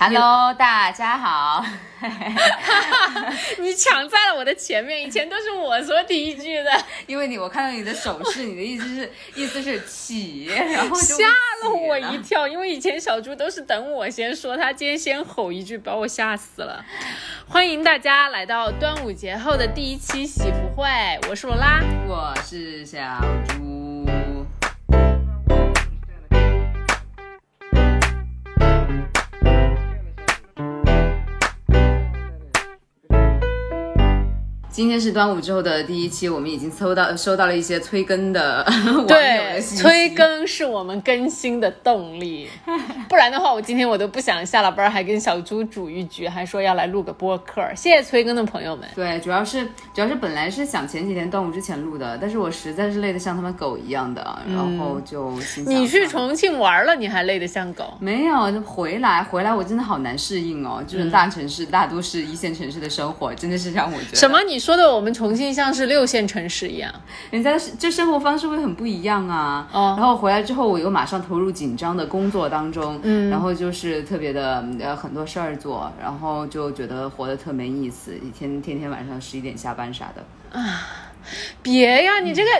Hello，大家好。你抢在了我的前面，以前都是我说第一句的，因为你我看到你的手势，你的意思是 意思是起，然后吓了我一跳，因为以前小猪都是等我先说，他今天先吼一句，把我吓死了。欢迎大家来到端午节后的第一期喜福会，我是罗拉，我是小猪。今天是端午之后的第一期，我们已经收到收到了一些催更的 网友的信息。催更是我们更新的动力，不然的话，我今天我都不想下了班还跟小猪煮一局，还说要来录个播客。谢谢催更的朋友们。对，主要是主要是本来是想前几天端午之前录的，但是我实在是累得像他们狗一样的，然后就。你去重庆玩了，你还累得像狗？没有，就回来回来我真的好难适应哦，就是大城市、大都市、一线城市的生活，真的是让我觉得什么？你说。说的我们重庆像是六线城市一样，人家就生活方式会很不一样啊。然后回来之后，我又马上投入紧张的工作当中，嗯，然后就是特别的呃很多事儿做，然后就觉得活得特没意思，一天天天晚上十一点下班啥的啊。别呀，你这个。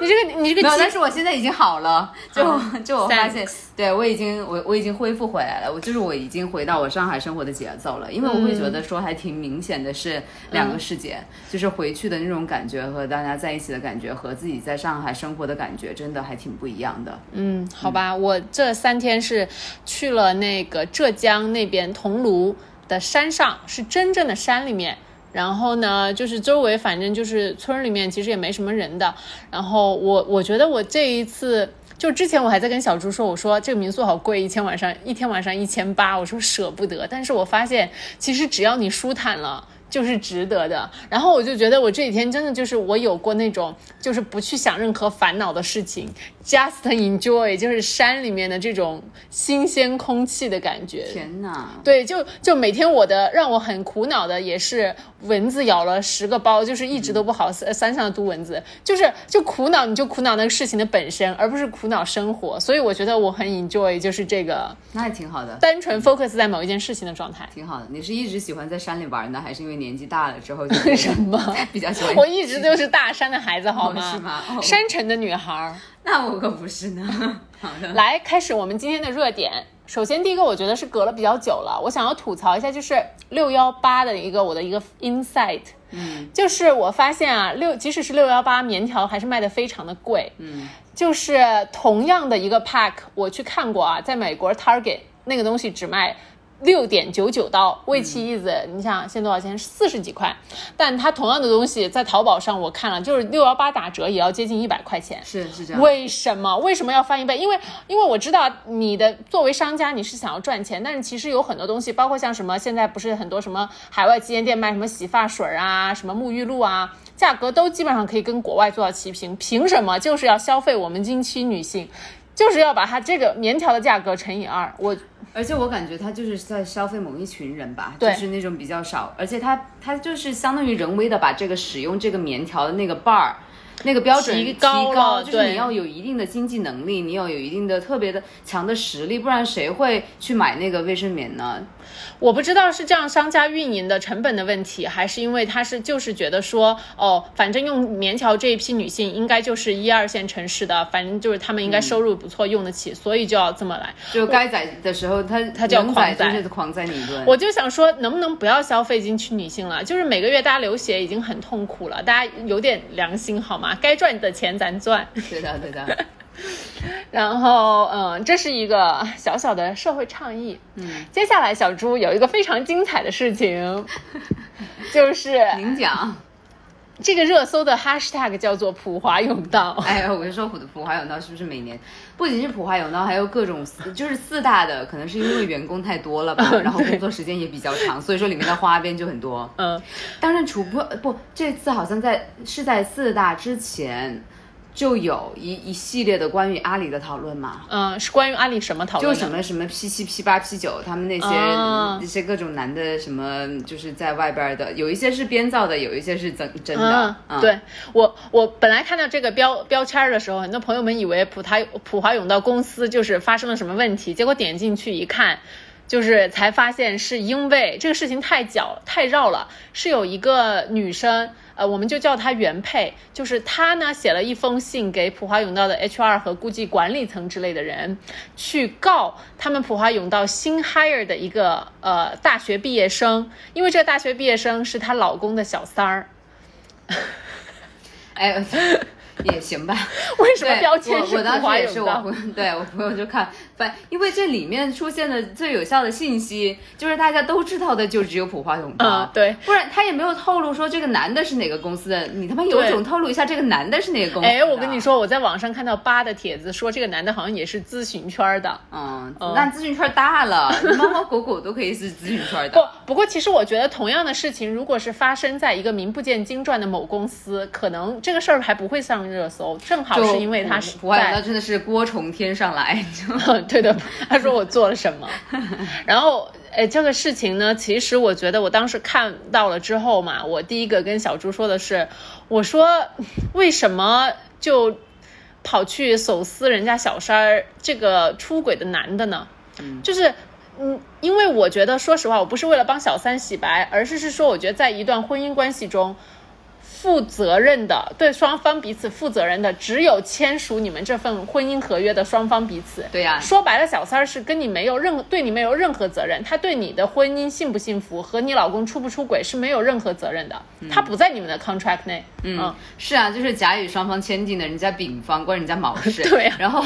你这个你这个，但是我现在已经好了，就就我发现，对我已经我我已经恢复回来了，我就是我已经回到我上海生活的节奏了，因为我会觉得说还挺明显的是两个世界，就是回去的那种感觉和大家在一起的感觉和自己在上海生活的感觉真的还挺不一样的。嗯，好吧，我这三天是去了那个浙江那边桐庐的山上，是真正的山里面。然后呢，就是周围反正就是村里面其实也没什么人的。然后我我觉得我这一次，就之前我还在跟小朱说，我说这个民宿好贵，一天晚上一天晚上一千八，我说舍不得。但是我发现其实只要你舒坦了。就是值得的，然后我就觉得我这几天真的就是我有过那种就是不去想任何烦恼的事情，just enjoy，就是山里面的这种新鲜空气的感觉。天哪！对，就就每天我的让我很苦恼的也是蚊子咬了十个包，就是一直都不好，山上的毒蚊子，就是就苦恼，你就苦恼那个事情的本身，而不是苦恼生活。所以我觉得我很 enjoy，就是这个，那也挺好的，单纯 focus 在某一件事情的状态，挺好的。你是一直喜欢在山里玩呢，还是因为？年纪大了之后，为 什么 比较喜欢？我一直都是大山的孩子，好吗？是吗？山城的女孩，那我可不是呢。好的，来开始我们今天的热点。首先，第一个我觉得是隔了比较久了，我想要吐槽一下，就是六幺八的一个我的一个 insight，嗯，就是我发现啊，六即使是六幺八棉条还是卖的非常的贵，嗯，就是同样的一个 pack，我去看过啊，在美国 Target 那个东西只卖。六点九九刀，为其一子，你想现在多少钱？四十几块，但它同样的东西在淘宝上我看了，就是六幺八打折也要接近一百块钱。是是这样。为什么？为什么要翻一倍？因为因为我知道你的作为商家你是想要赚钱，但是其实有很多东西，包括像什么现在不是很多什么海外旗舰店卖什么洗发水啊、什么沐浴露啊，价格都基本上可以跟国外做到齐平，凭什么就是要消费我们经期女性？就是要把它这个棉条的价格乘以二，我而且我感觉他就是在消费某一群人吧，就是那种比较少，而且他他就是相当于人为的把这个使用这个棉条的那个 bar。那个标准提高，就是你要有一定的经济能力，你要有一定的特别的强的实力，不然谁会去买那个卫生棉呢？我不知道是这样商家运营的成本的问题，还是因为他是就是觉得说，哦，反正用棉条这一批女性应该就是一二线城市的，反正就是他们应该收入不错，用得起，所以就要这么来。就该宰的时候，他他就要狂宰，狂宰你一顿。我就想说，能不能不要消费进去女性了？就是每个月大家流血已经很痛苦了，大家有点良心好吗？该赚的钱咱赚。对的，对的。然后，嗯，这是一个小小的社会倡议。嗯，接下来小猪有一个非常精彩的事情，就是您讲。这个热搜的 hashtag 叫做普华永道。哎，我跟你说，普普华永道是不是每年不仅是普华永道，还有各种就是四大的，可能是因为员工太多了吧，然后工作时间也比较长，所以说里面的花边就很多。嗯，当然，除不不，这次好像在是在四大之前。就有一一系列的关于阿里的讨论嘛，嗯，是关于阿里什么讨论？就什么什么 P 七 P 八 P 九，他们那些那些各种男的什么，就是在外边的，有一些是编造的，有一些是真真的。对我我本来看到这个标标签的时候，很多朋友们以为普他普华永道公司就是发生了什么问题，结果点进去一看。就是才发现是因为这个事情太搅太绕了，是有一个女生，呃，我们就叫她原配，就是她呢写了一封信给普华永道的 HR 和估计管理层之类的人，去告他们普华永道新 hire 的一个呃大学毕业生，因为这个大学毕业生是她老公的小三儿。哎。也行吧。为什么标签是我当时也是我朋友，对我朋友就看，反因为这里面出现的最有效的信息，就是大家都知道的，就只有普华永道。对，不然他也没有透露说这个男的是哪个公司的。你他妈有种透露一下这个男的是哪个公司？哎，我跟你说，我在网上看到八的帖子，说这个男的好像也是咨询圈的。嗯，那咨询圈大了，猫猫狗狗都可以是咨询圈的。不，不过其实我觉得同样的事情，如果是发生在一个名不见经传的某公司，可能这个事儿还不会上。热搜正好是因为他是在，那真的是锅从天上来。对的，他说我做了什么，然后哎，这个事情呢，其实我觉得我当时看到了之后嘛，我第一个跟小朱说的是，我说为什么就跑去手撕人家小三儿这个出轨的男的呢？就是嗯，因为我觉得说实话，我不是为了帮小三洗白，而是是说，我觉得在一段婚姻关系中。负责任的，对双方彼此负责任的，只有签署你们这份婚姻合约的双方彼此。对呀，说白了，小三儿是跟你没有任何，对你没有任何责任，他对你的婚姻幸不幸福和你老公出不出轨是没有任何责任的，他不在你们的 contract 内。嗯，是啊，就是甲乙双方签订的，人家丙方关人家毛事。对，然后，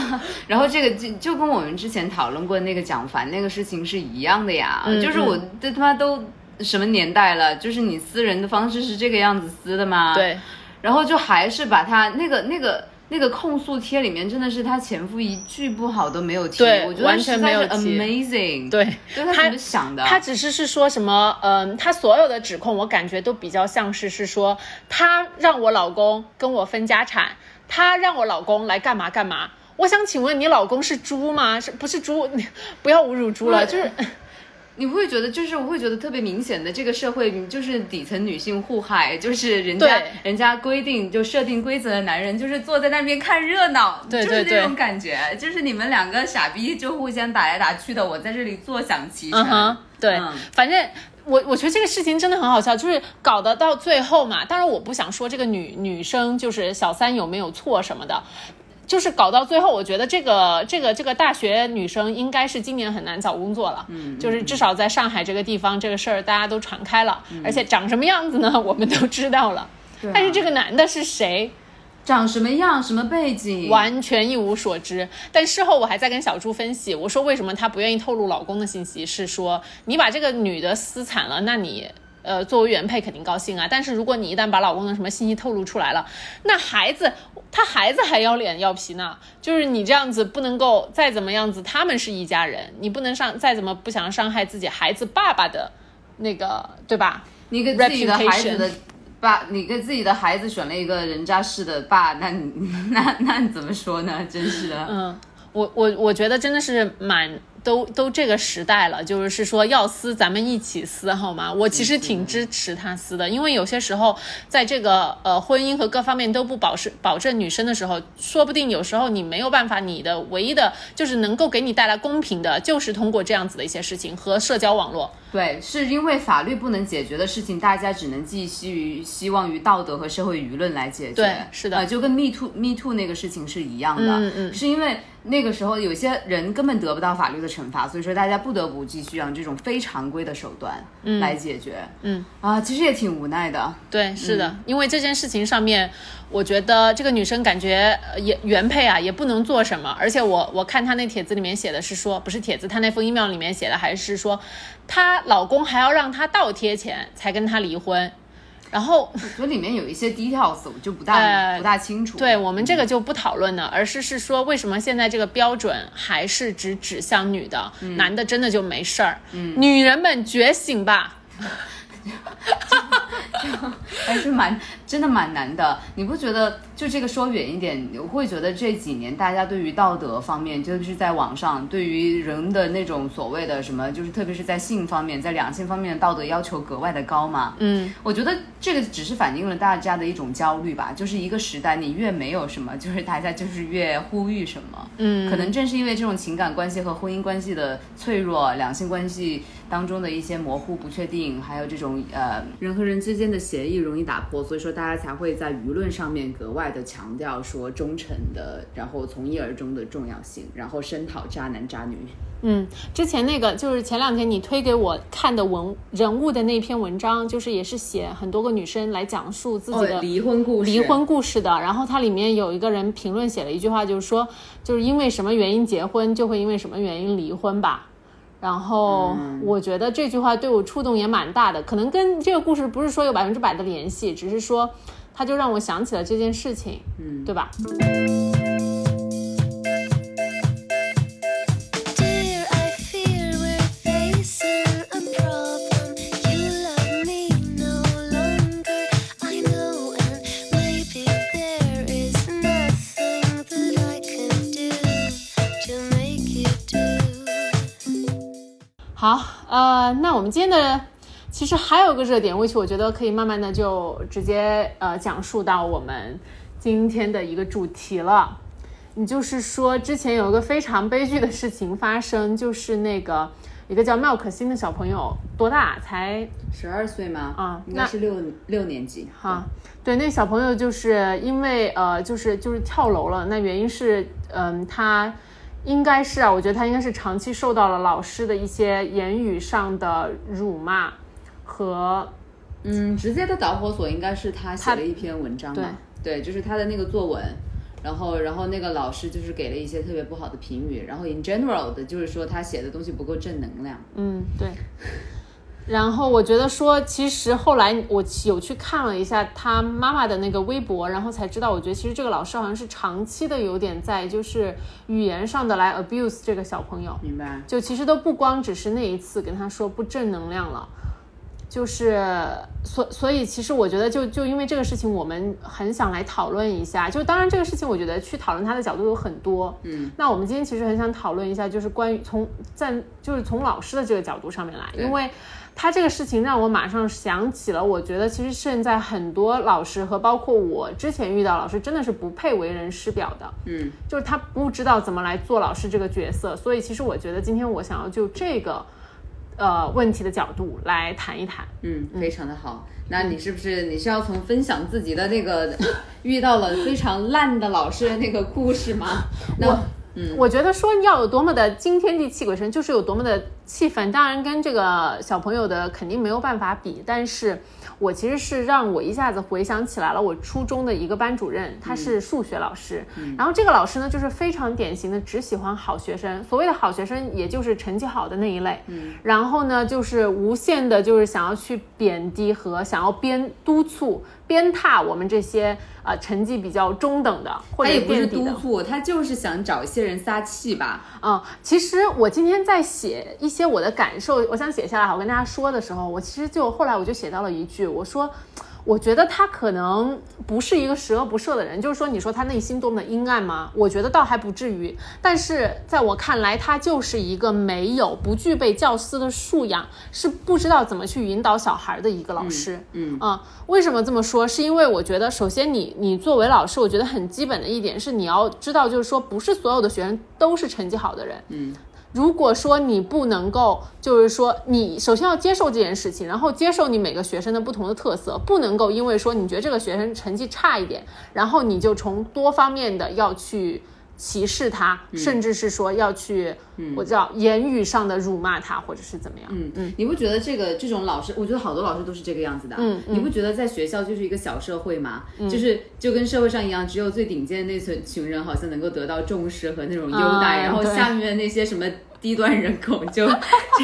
然后这个就就跟我们之前讨论过那个蒋凡那个事情是一样的呀，就是我这他妈都。什么年代了？就是你撕人的方式是这个样子撕的吗？对，然后就还是把他那个那个那个控诉贴里面，真的是他前夫一句不好都没有提，我觉得完全没有 amazing。对，他怎么想的？他只是是说什么？嗯，他所有的指控，我感觉都比较像是是说他让我老公跟我分家产，他让我老公来干嘛干嘛。我想请问你老公是猪吗？是不是猪？不要侮辱猪了，就是。你不会觉得，就是我会觉得特别明显的，这个社会就是底层女性互害，就是人家人家规定就设定规则的男人，就是坐在那边看热闹，就是那种感觉，就是你们两个傻逼就互相打来打去的，我在这里坐享其成。对，反正我我觉得这个事情真的很好笑，就是搞得到最后嘛。当然我不想说这个女女生就是小三有没有错什么的。就是搞到最后，我觉得这个这个这个大学女生应该是今年很难找工作了。嗯，就是至少在上海这个地方，这个事儿大家都传开了，而且长什么样子呢，我们都知道了。但是这个男的是谁，长什么样，什么背景，完全一无所知。但事后我还在跟小朱分析，我说为什么她不愿意透露老公的信息，是说你把这个女的撕惨了，那你。呃，作为原配肯定高兴啊，但是如果你一旦把老公的什么信息透露出来了，那孩子他孩子还要脸要皮呢。就是你这样子不能够再怎么样子，他们是一家人，你不能伤再怎么不想伤害自己孩子爸爸的那个，对吧？你给自己的孩子的爸，你给自己的孩子选了一个人渣式的爸，那你 那那你怎么说呢？真是的。嗯，我我我觉得真的是蛮。都都这个时代了，就是是说要撕，咱们一起撕好吗？我其实挺支持他撕的，因为有些时候在这个呃婚姻和各方面都不保是保证女生的时候，说不定有时候你没有办法，你的唯一的就是能够给你带来公平的，就是通过这样子的一些事情和社交网络。对，是因为法律不能解决的事情，大家只能寄希于希望于道德和社会舆论来解决。对，是的，就跟 Me Too Me Too 那个事情是一样的，嗯嗯，是因为。那个时候，有些人根本得不到法律的惩罚，所以说大家不得不继续用这种非常规的手段来解决。嗯啊，其实也挺无奈的。对，是的，因为这件事情上面，我觉得这个女生感觉也原配啊，也不能做什么。而且我我看她那帖子里面写的是说，不是帖子，她那封 email 里面写的还是说，她老公还要让她倒贴钱才跟她离婚。然后我觉得里面有一些 details，我就不大不大清楚。对我们这个就不讨论了，而是是说为什么现在这个标准还是只指向女的，男的真的就没事儿？女人们觉醒吧！还是蛮真的蛮难的。你不觉得？就这个说远一点，我会觉得这几年大家对于道德方面，就是在网上对于人的那种所谓的什么，就是特别是在性方面，在两性方面的道德要求格外的高嘛。嗯，我觉得这个只是反映了大家的一种焦虑吧。就是一个时代，你越没有什么，就是大家就是越呼吁什么。嗯，可能正是因为这种情感关系和婚姻关系的脆弱，两性关系。当中的一些模糊不确定，还有这种呃人和人之间的协议容易打破，所以说大家才会在舆论上面格外的强调说忠诚的，然后从一而终的重要性，然后声讨渣男渣女。嗯，之前那个就是前两天你推给我看的文人物的那篇文章，就是也是写很多个女生来讲述自己的离婚故事，离婚故事的。然后它里面有一个人评论写了一句话，就是说就是因为什么原因结婚，就会因为什么原因离婚吧。然后我觉得这句话对我触动也蛮大的，可能跟这个故事不是说有百分之百的联系，只是说，它就让我想起了这件事情，嗯，对吧？好，呃，那我们今天的其实还有个热点，which 我觉得可以慢慢的就直接呃讲述到我们今天的一个主题了。你就是说，之前有一个非常悲剧的事情发生，就是那个一个叫妙可欣的小朋友，多大？才十二岁吗？啊，应该是六六年级。哈，对，那小朋友就是因为呃，就是就是跳楼了。那原因是，嗯，他。应该是啊，我觉得他应该是长期受到了老师的一些言语上的辱骂和，嗯，直接的导火索应该是他写了一篇文章嘛，对，就是他的那个作文，然后然后那个老师就是给了一些特别不好的评语，然后 in general 的就是说他写的东西不够正能量，嗯，对。然后我觉得说，其实后来我有去看了一下他妈妈的那个微博，然后才知道，我觉得其实这个老师好像是长期的有点在就是语言上的来 abuse 这个小朋友。明白。就其实都不光只是那一次跟他说不正能量了，就是所所以其实我觉得就就因为这个事情，我们很想来讨论一下。就当然这个事情，我觉得去讨论他的角度有很多。嗯。那我们今天其实很想讨论一下，就是关于从在就是从老师的这个角度上面来，因为。他这个事情让我马上想起了，我觉得其实现在很多老师和包括我之前遇到老师，真的是不配为人师表的。嗯，就是他不知道怎么来做老师这个角色。所以其实我觉得今天我想要就这个，呃，问题的角度来谈一谈。嗯，非常的好。那你是不是你是要从分享自己的那个遇到了非常烂的老师的那个故事吗？那。嗯，我觉得说要有多么的惊天地泣鬼神，就是有多么的气氛。当然跟这个小朋友的肯定没有办法比，但是。我其实是让我一下子回想起来了，我初中的一个班主任，他是数学老师，然后这个老师呢，就是非常典型的只喜欢好学生，所谓的好学生，也就是成绩好的那一类，然后呢，就是无限的，就是想要去贬低和想要鞭督促、鞭挞我们这些啊成绩比较中等的，或者他也不是督促，他就是想找一些人撒气吧。嗯，其实我今天在写一些我的感受，我想写下来，我跟大家说的时候，我其实就后来我就写到了一句。我说，我觉得他可能不是一个十恶不赦的人，就是说，你说他内心多么的阴暗吗？我觉得倒还不至于。但是在我看来，他就是一个没有不具备教师的素养，是不知道怎么去引导小孩的一个老师。嗯啊，为什么这么说？是因为我觉得，首先你你作为老师，我觉得很基本的一点是你要知道，就是说，不是所有的学生都是成绩好的人。嗯。如果说你不能够，就是说你首先要接受这件事情，然后接受你每个学生的不同的特色，不能够因为说你觉得这个学生成绩差一点，然后你就从多方面的要去。歧视他，甚至是说要去，我叫言语上的辱骂他，或者是怎么样？嗯嗯，你不觉得这个这种老师，我觉得好多老师都是这个样子的。嗯你不觉得在学校就是一个小社会吗？就是就跟社会上一样，只有最顶尖的那群群人好像能够得到重视和那种优待，然后下面那些什么。低端人口就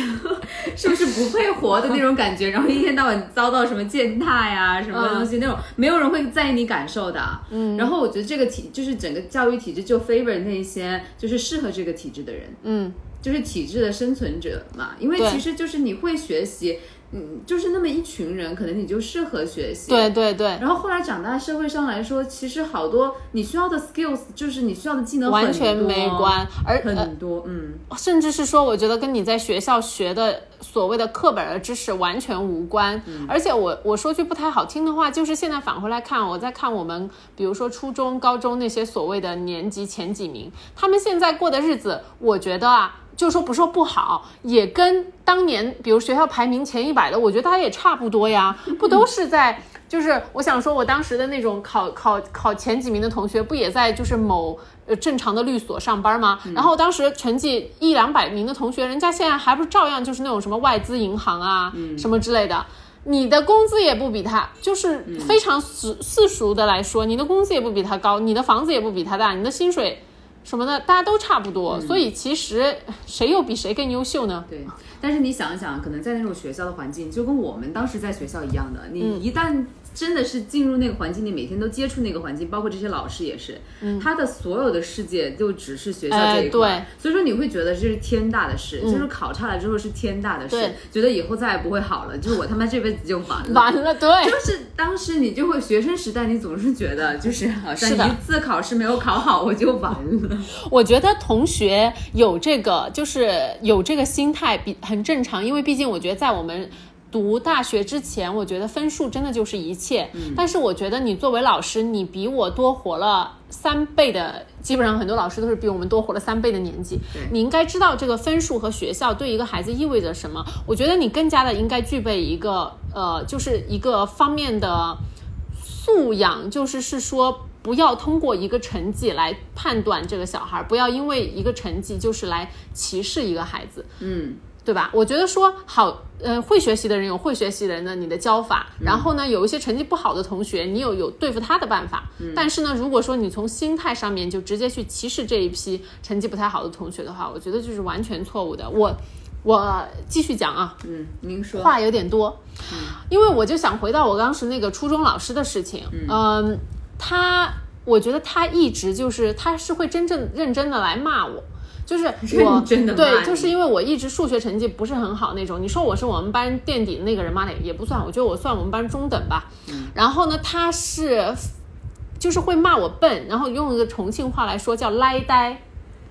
就是不是不配活的那种感觉，然后一天到晚遭到什么践踏呀，什么东西那种，没有人会在意你感受的。嗯，然后我觉得这个体就是整个教育体制就 favor 那些就是适合这个体制的人。嗯，就是体制的生存者嘛，因为其实就是你会学习。嗯，就是那么一群人，可能你就适合学习。对对对。然后后来长大，社会上来说，其实好多你需要的 skills，就是你需要的技能完全没关，而很多，嗯，甚至是说，我觉得跟你在学校学的所谓的课本的知识完全无关。而且我我说句不太好听的话，就是现在返回来看，我在看我们，比如说初中、高中那些所谓的年级前几名，他们现在过的日子，我觉得啊。就说不说不好，也跟当年比如学校排名前一百的，我觉得大家也差不多呀，不都是在？就是我想说，我当时的那种考考考前几名的同学，不也在就是某呃正常的律所上班吗？然后当时成绩一两百名的同学，人家现在还不是照样就是那种什么外资银行啊，什么之类的，你的工资也不比他，就是非常世世俗的来说，你的工资也不比他高，你的房子也不比他大，你的薪水。什么的，大家都差不多，所以其实谁又比谁更优秀呢？对，但是你想一想，可能在那种学校的环境，就跟我们当时在学校一样的，你一旦。真的是进入那个环境，你每天都接触那个环境，包括这些老师也是，他的所有的世界就只是学校这一块，所以说你会觉得这是天大的事，就是考差了之后是天大的事，觉得以后再也不会好了，就是我他妈这辈子就完了，完了，对，就是当时你就会学生时代，你总是觉得就是好像一次考试没有考好我就完了。我觉得同学有这个就是有这个心态比很正常，因为毕竟我觉得在我们。读大学之前，我觉得分数真的就是一切。但是我觉得你作为老师，你比我多活了三倍的，基本上很多老师都是比我们多活了三倍的年纪。你应该知道这个分数和学校对一个孩子意味着什么。我觉得你更加的应该具备一个呃，就是一个方面的素养，就是是说不要通过一个成绩来判断这个小孩，不要因为一个成绩就是来歧视一个孩子。嗯。对吧？我觉得说好，呃，会学习的人有会学习的人的你的教法，然后呢，有一些成绩不好的同学，你有有对付他的办法。但是呢，如果说你从心态上面就直接去歧视这一批成绩不太好的同学的话，我觉得就是完全错误的。我我继续讲啊，嗯，您说话有点多，因为我就想回到我当时那个初中老师的事情，嗯，他，我觉得他一直就是他是会真正认真的来骂我。就是 我对，就是因为我一直数学成绩不是很好那种。你说我是我们班垫底的那个人吗？也也不算，我觉得我算我们班中等吧。然后呢，他是就是会骂我笨，然后用一个重庆话来说叫“赖呆”，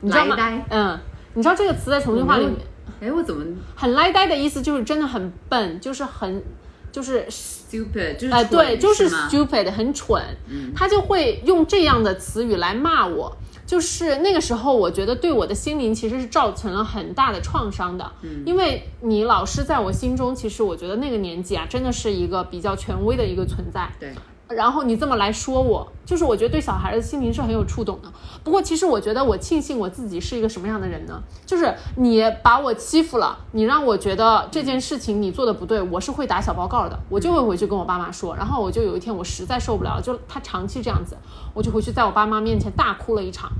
你知道吗？嗯，你知道这个词在重庆话里面？哎，我怎么很赖呆的意思就是真的很笨，就是很就是 stupid，就是哎对，就是 stupid，很蠢。他就会用这样的词语来骂我。就是那个时候，我觉得对我的心灵其实是造成了很大的创伤的。嗯，因为你老师在我心中，其实我觉得那个年纪啊，真的是一个比较权威的一个存在。对。然后你这么来说我，就是我觉得对小孩的心灵是很有触动的。不过其实我觉得我庆幸我自己是一个什么样的人呢？就是你把我欺负了，你让我觉得这件事情你做的不对，我是会打小报告的，我就会回去跟我爸妈说。然后我就有一天我实在受不了了，就他长期这样子，我就回去在我爸妈面前大哭了一场。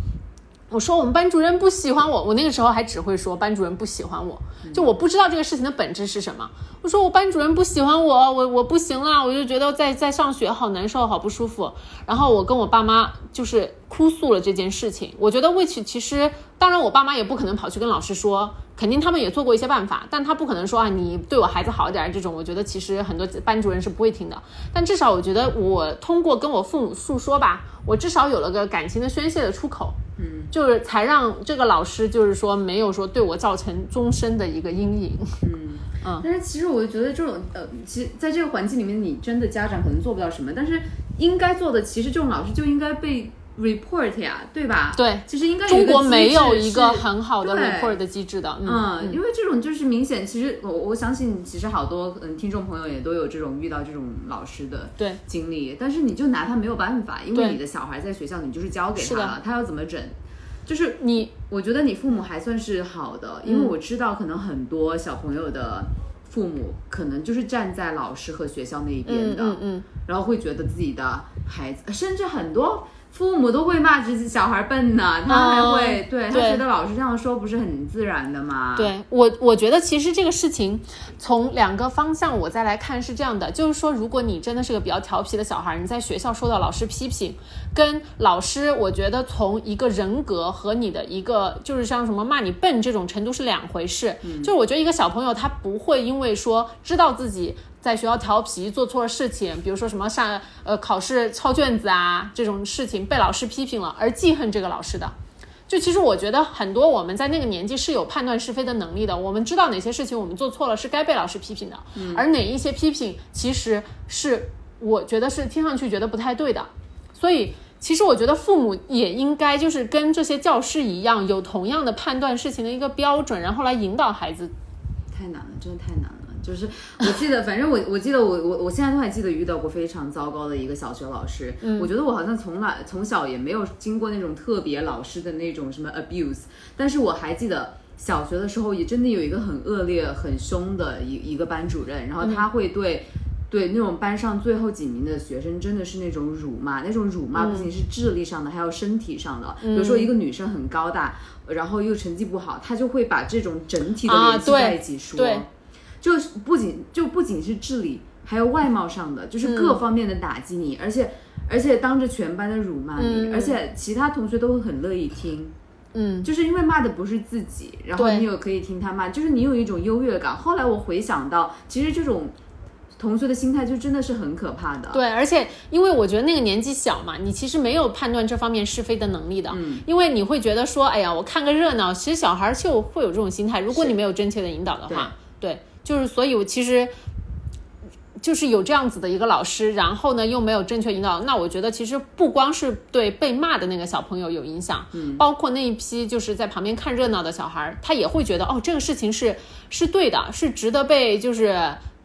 我说我们班主任不喜欢我，我那个时候还只会说班主任不喜欢我，就我不知道这个事情的本质是什么。我说我班主任不喜欢我，我我不行了，我就觉得在在上学好难受，好不舒服。然后我跟我爸妈就是哭诉了这件事情。我觉得 which 其实，当然我爸妈也不可能跑去跟老师说，肯定他们也做过一些办法，但他不可能说啊你对我孩子好一点这种。我觉得其实很多班主任是不会听的。但至少我觉得我通过跟我父母诉说吧，我至少有了个感情的宣泄的出口。嗯，就是才让这个老师，就是说没有说对我造成终身的一个阴影。嗯嗯，但是其实我就觉得这种呃，其实在这个环境里面，你真的家长可能做不到什么，但是应该做的，其实这种老师就应该被。Report 呀，对吧？对，其实应该中国没有一个很好的 report 的机制的。嗯，因为这种就是明显，其实我我相信，其实好多嗯听众朋友也都有这种遇到这种老师的对经历，但是你就拿他没有办法，因为你的小孩在学校，你就是交给他了，他要怎么整？就是你，我觉得你父母还算是好的，因为我知道可能很多小朋友的父母可能就是站在老师和学校那一边的，嗯嗯，然后会觉得自己的孩子，甚至很多。父母都会骂自己小孩笨呢，他还会对他觉得老师这样说不是很自然的吗？对我，我觉得其实这个事情从两个方向我再来看是这样的，就是说，如果你真的是个比较调皮的小孩，你在学校受到老师批评，跟老师，我觉得从一个人格和你的一个就是像什么骂你笨这种程度是两回事。嗯就是我觉得一个小朋友他不会因为说知道自己。在学校调皮做错了事情，比如说什么上呃考试抄卷子啊这种事情被老师批评了而记恨这个老师的，就其实我觉得很多我们在那个年纪是有判断是非的能力的，我们知道哪些事情我们做错了是该被老师批评的，而哪一些批评其实是我觉得是听上去觉得不太对的，所以其实我觉得父母也应该就是跟这些教师一样，有同样的判断事情的一个标准，然后来引导孩子。太难了，真的太难了。就是我记得，反正我我记得我我我现在都还记得遇到过非常糟糕的一个小学老师。嗯，我觉得我好像从来从小也没有经过那种特别老师的那种什么 abuse，但是我还记得小学的时候也真的有一个很恶劣、很凶的一一个班主任，然后他会对对那种班上最后几名的学生真的是那种辱骂，那种辱骂不仅是智力上的，还有身体上的。比如说一个女生很高大，然后又成绩不好，他就会把这种整体的联系在一起说。就是不仅就不仅是智力，还有外貌上的，就是各方面的打击你，而且而且当着全班的辱骂你，而且其他同学都会很乐意听，嗯，就是因为骂的不是自己，然后你有可以听他骂，就是你有一种优越感。后来我回想到，其实这种同学的心态就真的是很可怕的。对，而且因为我觉得那个年纪小嘛，你其实没有判断这方面是非的能力的，嗯，因为你会觉得说，哎呀，我看个热闹。其实小孩就会有这种心态，如果你没有真切的引导的话，对。就是，所以我其实就是有这样子的一个老师，然后呢又没有正确引导，那我觉得其实不光是对被骂的那个小朋友有影响，嗯，包括那一批就是在旁边看热闹的小孩，他也会觉得哦，这个事情是是对的，是值得被就是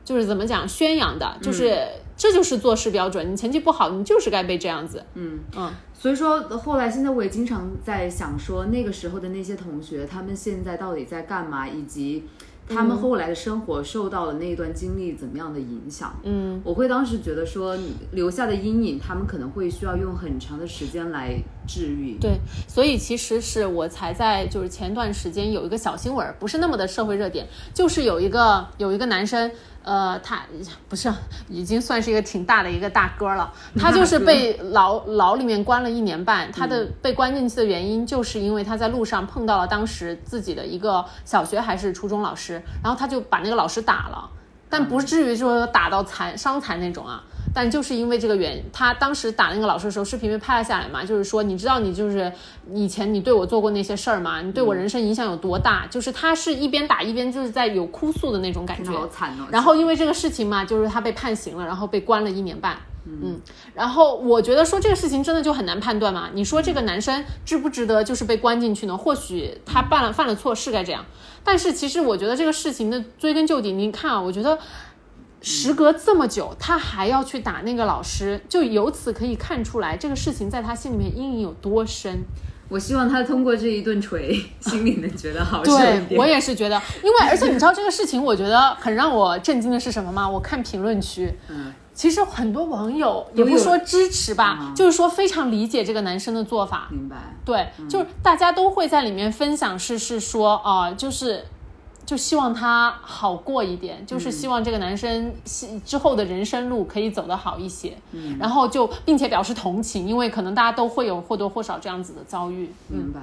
就是怎么讲宣扬的，就是这就是做事标准，你成绩不好，你就是该被这样子，嗯嗯，所以说后来现在我也经常在想说，那个时候的那些同学，他们现在到底在干嘛，以及。他们后来的生活受到了那一段经历怎么样的影响？嗯，我会当时觉得说留下的阴影，他们可能会需要用很长的时间来治愈。对，所以其实是我才在就是前段时间有一个小新闻，不是那么的社会热点，就是有一个有一个男生。呃，他不是已经算是一个挺大的一个大哥了。他就是被牢牢里面关了一年半。他的被关进去的原因，就是因为他在路上碰到了当时自己的一个小学还是初中老师，然后他就把那个老师打了，但不至于说打到残伤残那种啊。但就是因为这个原因，他当时打那个老师的时候，视频被拍了下来嘛，就是说，你知道你就是以前你对我做过那些事儿吗？你对我人生影响有多大？就是他是一边打一边就是在有哭诉的那种感觉，好惨哦。然后因为这个事情嘛，就是他被判刑了，然后被关了一年半。嗯，然后我觉得说这个事情真的就很难判断嘛。你说这个男生值不值得就是被关进去呢？或许他犯了犯了错是该这样，但是其实我觉得这个事情的追根究底，你看啊，我觉得。时隔这么久，他还要去打那个老师，就由此可以看出来这个事情在他心里面阴影有多深。我希望他通过这一顿锤，心里能觉得好受对我也是觉得，因为而且你知道这个事情，我觉得很让我震惊的是什么吗？我看评论区，嗯，其实很多网友也不说支持吧，就是说非常理解这个男生的做法。明白？对，就是大家都会在里面分享，是是说啊，就是。就希望他好过一点，就是希望这个男生之后的人生路可以走得好一些。嗯，然后就并且表示同情，因为可能大家都会有或多或少这样子的遭遇。明白。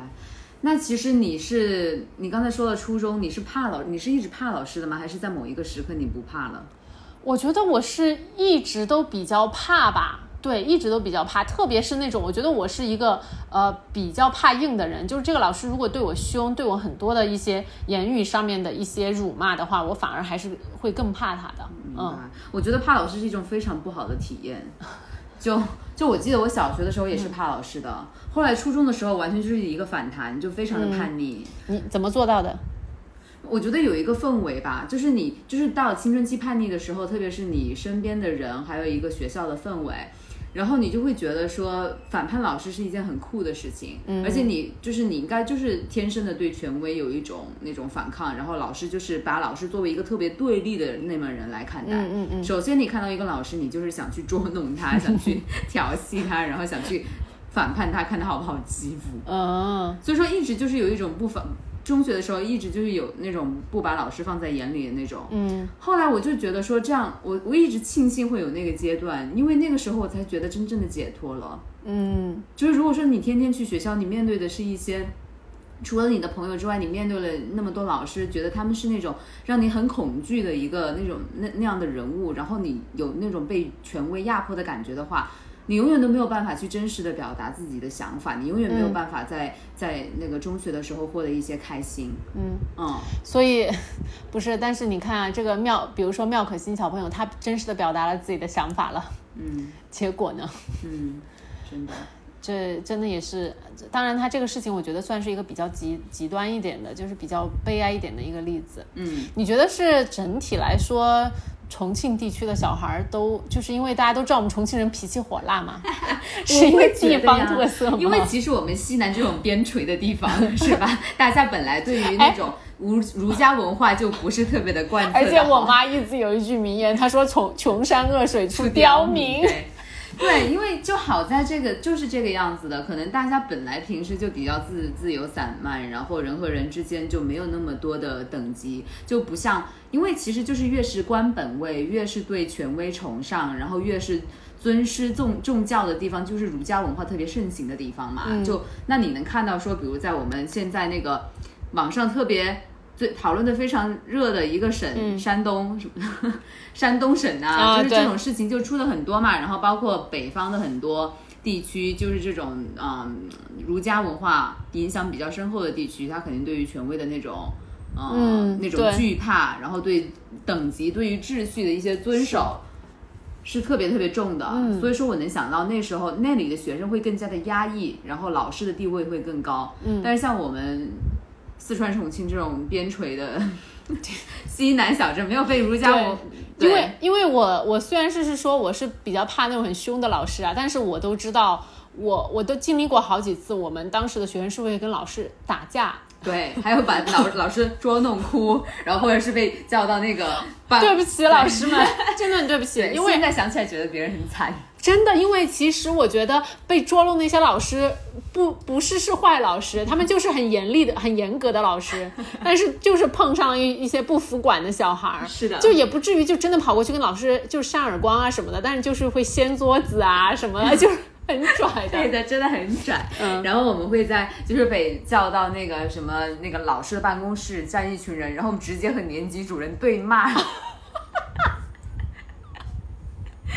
那其实你是你刚才说的初中，你是怕老，你是一直怕老师的吗？还是在某一个时刻你不怕了？我觉得我是一直都比较怕吧。对，一直都比较怕，特别是那种，我觉得我是一个呃比较怕硬的人，就是这个老师如果对我凶，对我很多的一些言语上面的一些辱骂的话，我反而还是会更怕他的。嗯，我觉得怕老师是一种非常不好的体验。就就我记得我小学的时候也是怕老师的，后来初中的时候完全就是一个反弹，就非常的叛逆。你怎么做到的？我觉得有一个氛围吧，就是你就是到青春期叛逆的时候，特别是你身边的人，还有一个学校的氛围。然后你就会觉得说反叛老师是一件很酷的事情，嗯，而且你就是你应该就是天生的对权威有一种那种反抗，然后老师就是把老师作为一个特别对立的那么人来看待，嗯嗯嗯。首先你看到一个老师，你就是想去捉弄他，想去调戏他，然后想去反叛他，看他好不好欺负。嗯，所以说一直就是有一种不反。中学的时候一直就是有那种不把老师放在眼里的那种。嗯，后来我就觉得说这样，我我一直庆幸会有那个阶段，因为那个时候我才觉得真正的解脱了。嗯，就是如果说你天天去学校，你面对的是一些。除了你的朋友之外，你面对了那么多老师，觉得他们是那种让你很恐惧的一个那种那那样的人物，然后你有那种被权威压迫的感觉的话，你永远都没有办法去真实的表达自己的想法，你永远没有办法在在那个中学的时候获得一些开心。嗯嗯，所以不是，但是你看啊，这个妙，比如说妙可欣小朋友，他真实的表达了自己的想法了。嗯，结果呢？嗯，真的。这真的也是，当然，他这个事情我觉得算是一个比较极极端一点的，就是比较悲哀一点的一个例子。嗯，你觉得是整体来说，重庆地区的小孩都就是因为大家都知道我们重庆人脾气火辣嘛，是一个地方特色吗？因为其实我们西南这种边陲的地方是吧，大家本来对于那种儒儒家文化就不是特别的贯彻。而且我妈一直有一句名言，她说：“从穷山恶水出刁民。”对，因为就好在这个就是这个样子的，可能大家本来平时就比较自自由散漫，然后人和人之间就没有那么多的等级，就不像，因为其实就是越是官本位，越是对权威崇尚，然后越是尊师重重教的地方，就是儒家文化特别盛行的地方嘛。就那你能看到说，比如在我们现在那个网上特别。最讨论的非常热的一个省，山东什么？山东省啊，就是这种事情就出的很多嘛。然后包括北方的很多地区，就是这种嗯儒家文化影响比较深厚的地区，他肯定对于权威的那种嗯那种惧怕，然后对等级、对于秩序的一些遵守是特别特别重的。所以说我能想到那时候那里的学生会更加的压抑，然后老师的地位会更高。嗯，但是像我们。四川、重庆这种边陲的 西南小镇没有被儒家文，因为因为我我虽然是是说我是比较怕那种很凶的老师啊，但是我都知道，我我都经历过好几次，我们当时的学生是会跟老师打架，对，还有把老老师捉弄哭，然后或者是被叫到那个，对不起老师们，真的很对不起，因为现在想起来觉得别人很惨。真的，因为其实我觉得被捉弄那些老师不不是是坏老师，他们就是很严厉的、很严格的老师，但是就是碰上一一些不服管的小孩儿，是的，就也不至于就真的跑过去跟老师就扇耳光啊什么的，但是就是会掀桌子啊什么，就是很拽的，对的，真的很拽。嗯，然后我们会在就是被叫到那个什么那个老师的办公室，站一群人，然后我们直接和年级主任对骂。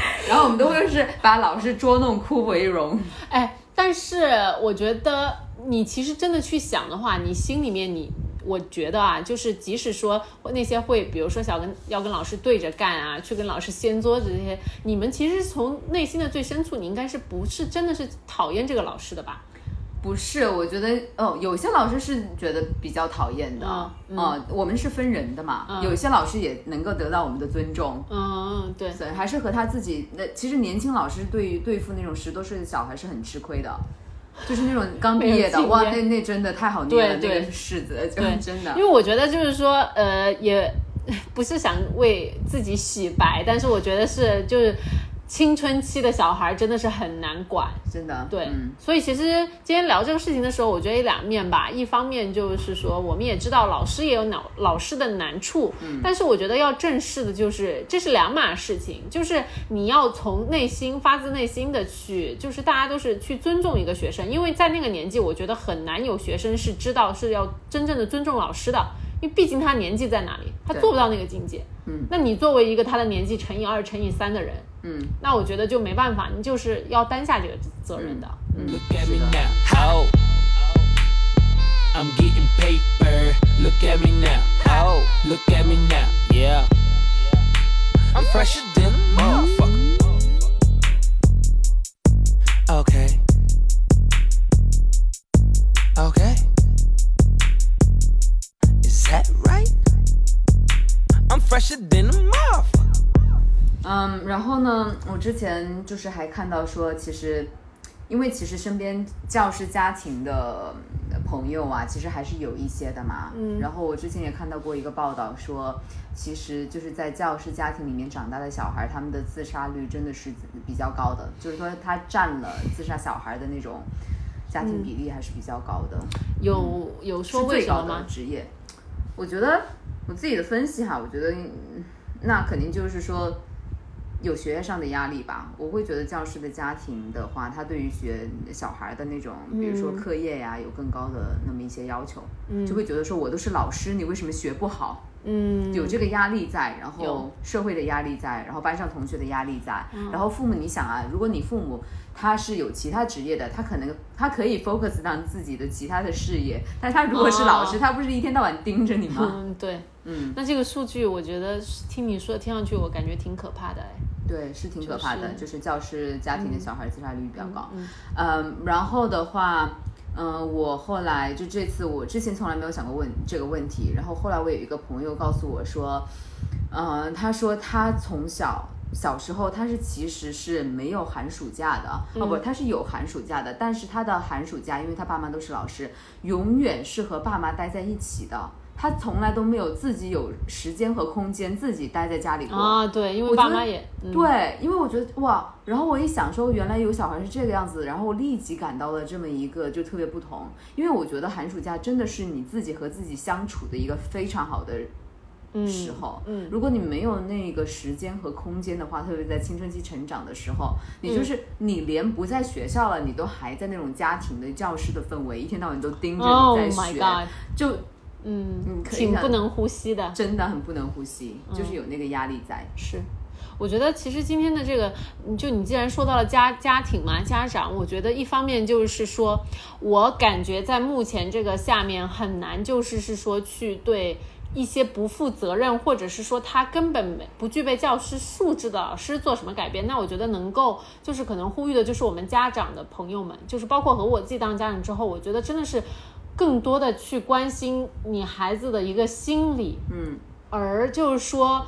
然后我们都会是把老师捉弄哭为荣，哎，但是我觉得你其实真的去想的话，你心里面你，我觉得啊，就是即使说那些会，比如说想跟要跟老师对着干啊，去跟老师掀桌子这些，你们其实从内心的最深处，你应该是不是真的是讨厌这个老师的吧？不是，我觉得哦，有些老师是觉得比较讨厌的，嗯，我们是分人的嘛，有些老师也能够得到我们的尊重，嗯，对，所以还是和他自己。那其实年轻老师对于对付那种十多岁的小孩是很吃亏的，就是那种刚毕业的，哇，那那真的太好捏了，那个柿子，对，真的。因为我觉得就是说，呃，也 不是想为自己洗白，但是我觉得是就是。青春期的小孩真的是很难管，真的。对，所以其实今天聊这个事情的时候，我觉得两面吧。一方面就是说，我们也知道老师也有老老师的难处，嗯，但是我觉得要正视的就是这是两码事情，就是你要从内心发自内心的去，就是大家都是去尊重一个学生，因为在那个年纪，我觉得很难有学生是知道是要真正的尊重老师的。因为毕竟他年纪在哪里，他做不到那个境界。嗯，那你作为一个他的年纪乘以二乘以三的人，嗯，那我觉得就没办法，你就是要担下这个责任的。嗯， 嗯，然后呢，我之前就是还看到说，其实，因为其实身边教师家庭的朋友啊，其实还是有一些的嘛。嗯。然后我之前也看到过一个报道说，其实就是在教师家庭里面长大的小孩，他们的自杀率真的是比较高的，就是说他占了自杀小孩的那种家庭比例还是比较高的。有有说为什么吗？职业，我觉得我自己的分析哈，我觉得那肯定就是说。有学业上的压力吧，我会觉得教师的家庭的话，他对于学小孩的那种，比如说课业呀，有更高的那么一些要求，就会觉得说我都是老师，你为什么学不好？嗯，有这个压力在，然后社会的压力在，然后班上同学的压力在，然后父母，你想啊，如果你父母他是有其他职业的，他可能他可以 focus 到自己的其他的事业，但他如果是老师，他不是一天到晚盯着你吗？嗯，对，嗯，那这个数据，我觉得听你说听上去，我感觉挺可怕的哎。对，是挺可怕的，就是教师家庭的小孩自杀率比较高。嗯，嗯，然后的话，嗯，我后来就这次，我之前从来没有想过问这个问题，然后后来我有一个朋友告诉我说，嗯，他说他从小小时候他是其实是没有寒暑假的，哦不，他是有寒暑假的，但是他的寒暑假，因为他爸妈都是老师，永远是和爸妈待在一起的。他从来都没有自己有时间和空间自己待在家里过。啊，对，因为爸妈也对，因为我觉得哇，然后我一想说原来有小孩是这个样子，然后我立即感到了这么一个就特别不同，因为我觉得寒暑假真的是你自己和自己相处的一个非常好的时候，嗯，如果你没有那个时间和空间的话，特别在青春期成长的时候，你就是你连不在学校了，你都还在那种家庭的教室的氛围，一天到晚都盯着你在学，就。嗯，挺不能呼吸的，真的很不能呼吸，就是有那个压力在。是，我觉得其实今天的这个，就你既然说到了家家庭嘛，家长，我觉得一方面就是说，我感觉在目前这个下面很难，就是是说去对一些不负责任，或者是说他根本不具备教师素质的老师做什么改变。那我觉得能够就是可能呼吁的就是我们家长的朋友们，就是包括和我自己当家长之后，我觉得真的是。更多的去关心你孩子的一个心理，嗯，而就是说，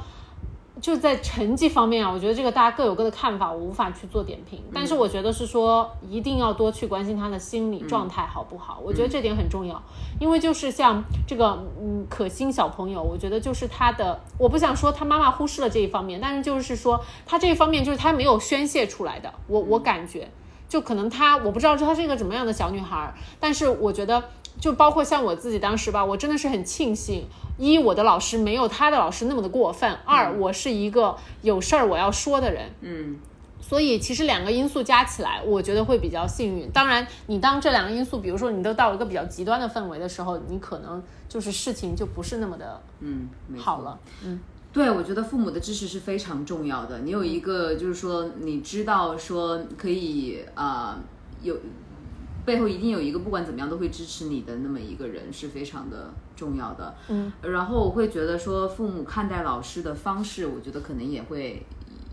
就在成绩方面啊，我觉得这个大家各有各的看法，我无法去做点评。但是我觉得是说，一定要多去关心他的心理状态好不好？我觉得这点很重要，因为就是像这个嗯可心小朋友，我觉得就是他的，我不想说他妈妈忽视了这一方面，但是就是说他这一方面就是他没有宣泄出来的，我我感觉就可能她我不知道她是一个怎么样的小女孩，但是我觉得。就包括像我自己当时吧，我真的是很庆幸，一我的老师没有她的老师那么的过分，二我是一个有事儿我要说的人，嗯，所以其实两个因素加起来，我觉得会比较幸运。当然，你当这两个因素，比如说你都到了一个比较极端的氛围的时候，你可能就是事情就不是那么的，嗯，好了，嗯，对，我觉得父母的支持是非常重要的。你有一个就是说你知道说可以啊有。背后一定有一个不管怎么样都会支持你的那么一个人是非常的重要的，嗯，然后我会觉得说父母看待老师的方式，我觉得可能也会。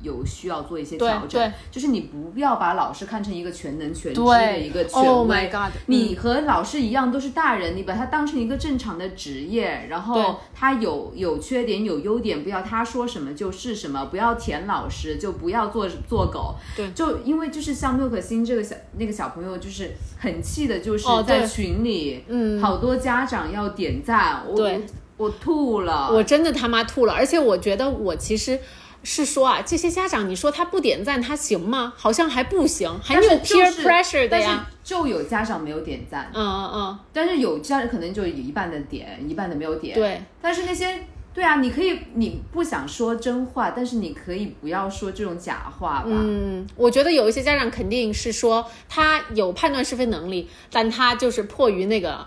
有需要做一些调整，就是你不要把老师看成一个全能全知的一个权威。Oh my god！你和老师一样都是大人，你把他当成一个正常的职业，然后他有有缺点有优点，不要他说什么就是什么，不要舔老师，就不要做做狗。对，就因为就是像诺可欣这个小那个小朋友，就是很气的，就是在群里，嗯，好多家长要点赞，我我吐了，我真的他妈吐了，而且我觉得我其实。是说啊，这些家长，你说他不点赞他行吗？好像还不行，还有 peer pressure 的呀。就有家长没有点赞，嗯嗯嗯。但是有家长可能就有一半的点，一半的没有点。对。但是那些，对啊，你可以，你不想说真话，但是你可以不要说这种假话吧。嗯，我觉得有一些家长肯定是说他有判断是非能力，但他就是迫于那个。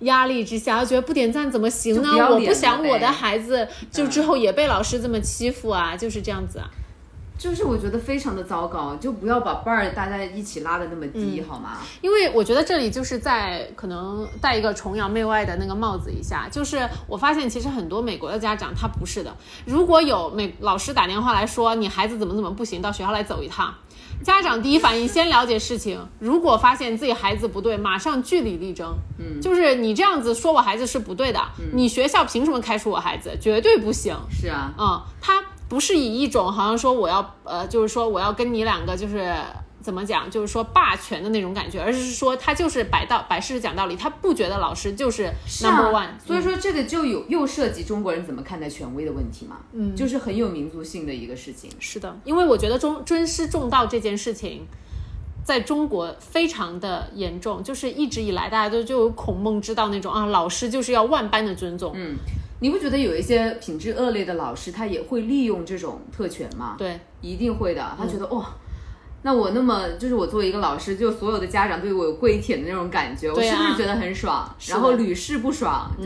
压力之下，觉得不点赞怎么行呢？我不想我的孩子就之后也被老师这么欺负啊，就是这样子啊。就是我觉得非常的糟糕，就不要把伴儿大家一起拉的那么低，好吗？因为我觉得这里就是在可能戴一个崇洋媚外的那个帽子一下，就是我发现其实很多美国的家长他不是的。如果有美老师打电话来说你孩子怎么怎么不行，到学校来走一趟。家长第一反应先了解事情，如果发现自己孩子不对，马上据理力争。嗯，就是你这样子说我孩子是不对的，你学校凭什么开除我孩子？绝对不行。是啊，嗯，他不是以一种好像说我要呃，就是说我要跟你两个就是怎么讲，就是说霸权的那种感觉，而是说他就是摆道摆事实讲道理，他不觉得老师就是 number one。所以说这个就有又涉及中国人怎么看待权威的问题嘛，嗯，就是很有民族性的一个事情。是的，因为我觉得中尊师重道这件事情，在中国非常的严重，就是一直以来大家都就有孔孟之道那种啊，老师就是要万般的尊重。嗯，你不觉得有一些品质恶劣的老师，他也会利用这种特权吗？对，一定会的。他觉得哇。那我那么就是我作为一个老师，就所有的家长对我有跪舔的那种感觉，我是不是觉得很爽？然后屡试不爽，就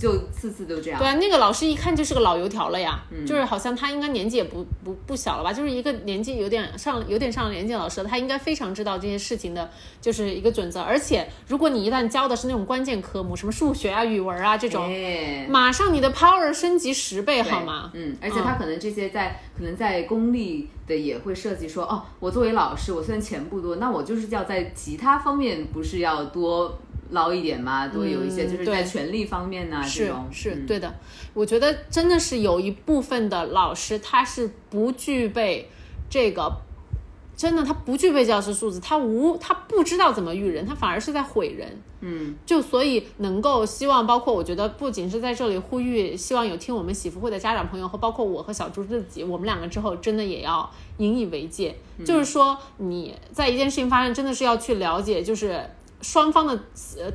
就次次都这样。对啊，那个老师一看就是个老油条了呀，就是好像他应该年纪也不不不小了吧，就是一个年纪有点上有点上了年纪的老师，他应该非常知道这些事情的，就是一个准则。而且如果你一旦教的是那种关键科目，什么数学啊、语文啊这种，马上你的 power 升级十倍，好吗？嗯，而且他可能这些在可能在公立。的也会设计说哦，我作为老师，我虽然钱不多，那我就是要在其他方面不是要多捞一点嘛？多有一些就是在权力方面呢，这种是对的。我觉得真的是有一部分的老师他是不具备这个。真的，他不具备教师素质，他无他不知道怎么育人，他反而是在毁人。嗯，就所以能够希望，包括我觉得不仅是在这里呼吁，希望有听我们喜福会的家长朋友和包括我和小猪自己，我们两个之后真的也要引以为戒。就是说你在一件事情发生，真的是要去了解，就是双方的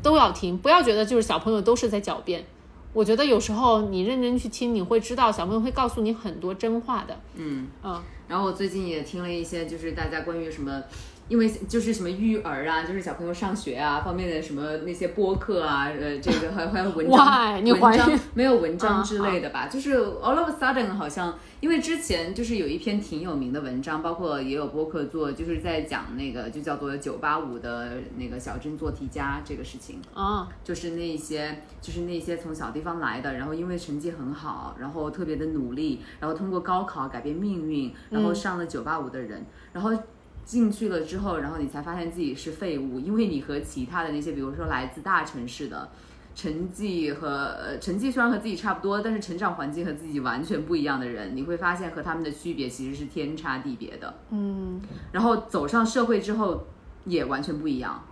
都要听，不要觉得就是小朋友都是在狡辩。我觉得有时候你认真去听，你会知道小朋友会告诉你很多真话的。嗯嗯。然后我最近也听了一些，就是大家关于什么。因为就是什么育儿啊，就是小朋友上学啊方面的什么那些播客啊，呃，这个还还有文章，文章没有文章之类的吧？就是 all of a sudden 好像，因为之前就是有一篇挺有名的文章，包括也有播客做，就是在讲那个就叫做九八五的那个小镇做题家这个事情啊，就是那些就是那些从小地方来的，然后因为成绩很好，然后特别的努力，然后通过高考改变命运，然后上了九八五的人，然后。进去了之后，然后你才发现自己是废物，因为你和其他的那些，比如说来自大城市的，成绩和呃成绩虽然和自己差不多，但是成长环境和自己完全不一样的人，你会发现和他们的区别其实是天差地别的。嗯，然后走上社会之后也完全不一样，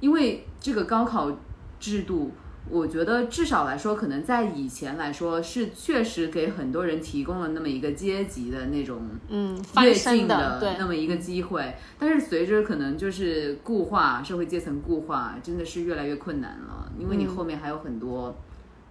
因为这个高考制度。我觉得至少来说，可能在以前来说是确实给很多人提供了那么一个阶级的那种嗯跃进的那么一个机会，但是随着可能就是固化社会阶层固化，真的是越来越困难了，因为你后面还有很多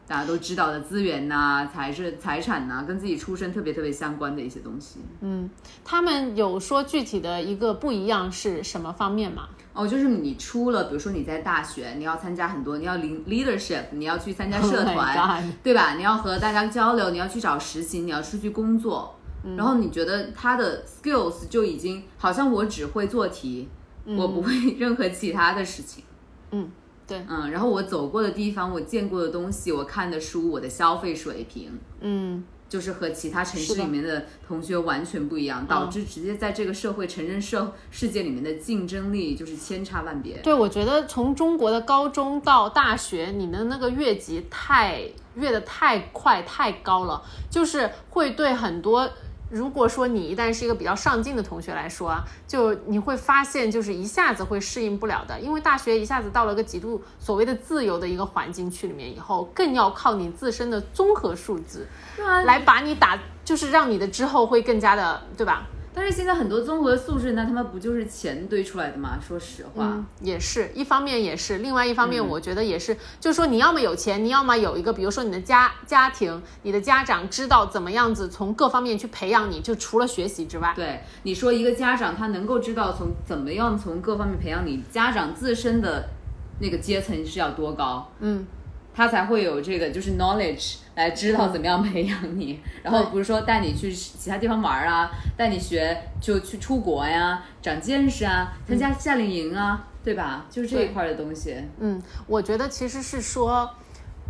大家都知道的资源呐、财是财产呐，跟自己出身特别特别相关的一些东西。嗯，他们有说具体的一个不一样是什么方面吗？哦，就是你出了，比如说你在大学，你要参加很多，你要领 leadership，你要去参加社团，对吧？你要和大家交流，你要去找实习，你要出去工作，然后你觉得他的 skills 就已经好像我只会做题，我不会 任何其他的事情。嗯，对，嗯，然后我走过的地方，我见过的东西，我看的书，我的消费水平，嗯。就是和其他城市里面的同学完全不一样，导致直接在这个社会成人社世界里面的竞争力就是千差万别。对，我觉得从中国的高中到大学，你的那个越级太越的太快太高了，就是会对很多。如果说你一旦是一个比较上进的同学来说啊，就你会发现，就是一下子会适应不了的，因为大学一下子到了个极度所谓的自由的一个环境去里面以后，更要靠你自身的综合素质，来把你打，就是让你的之后会更加的，对吧？但是现在很多综合素质，那他们不就是钱堆出来的吗？说实话，也是一方面，也是另外一方面，我觉得也是，就是说你要么有钱，你要么有一个，比如说你的家家庭，你的家长知道怎么样子从各方面去培养你，就除了学习之外，对你说一个家长他能够知道从怎么样从各方面培养你，家长自身的那个阶层是要多高？嗯。他才会有这个，就是 knowledge 来知道怎么样培养你，然后不是说带你去其他地方玩啊，带你学就去出国呀，长见识啊，参加夏令营啊，对吧？就是这一块的东西。嗯，我觉得其实是说，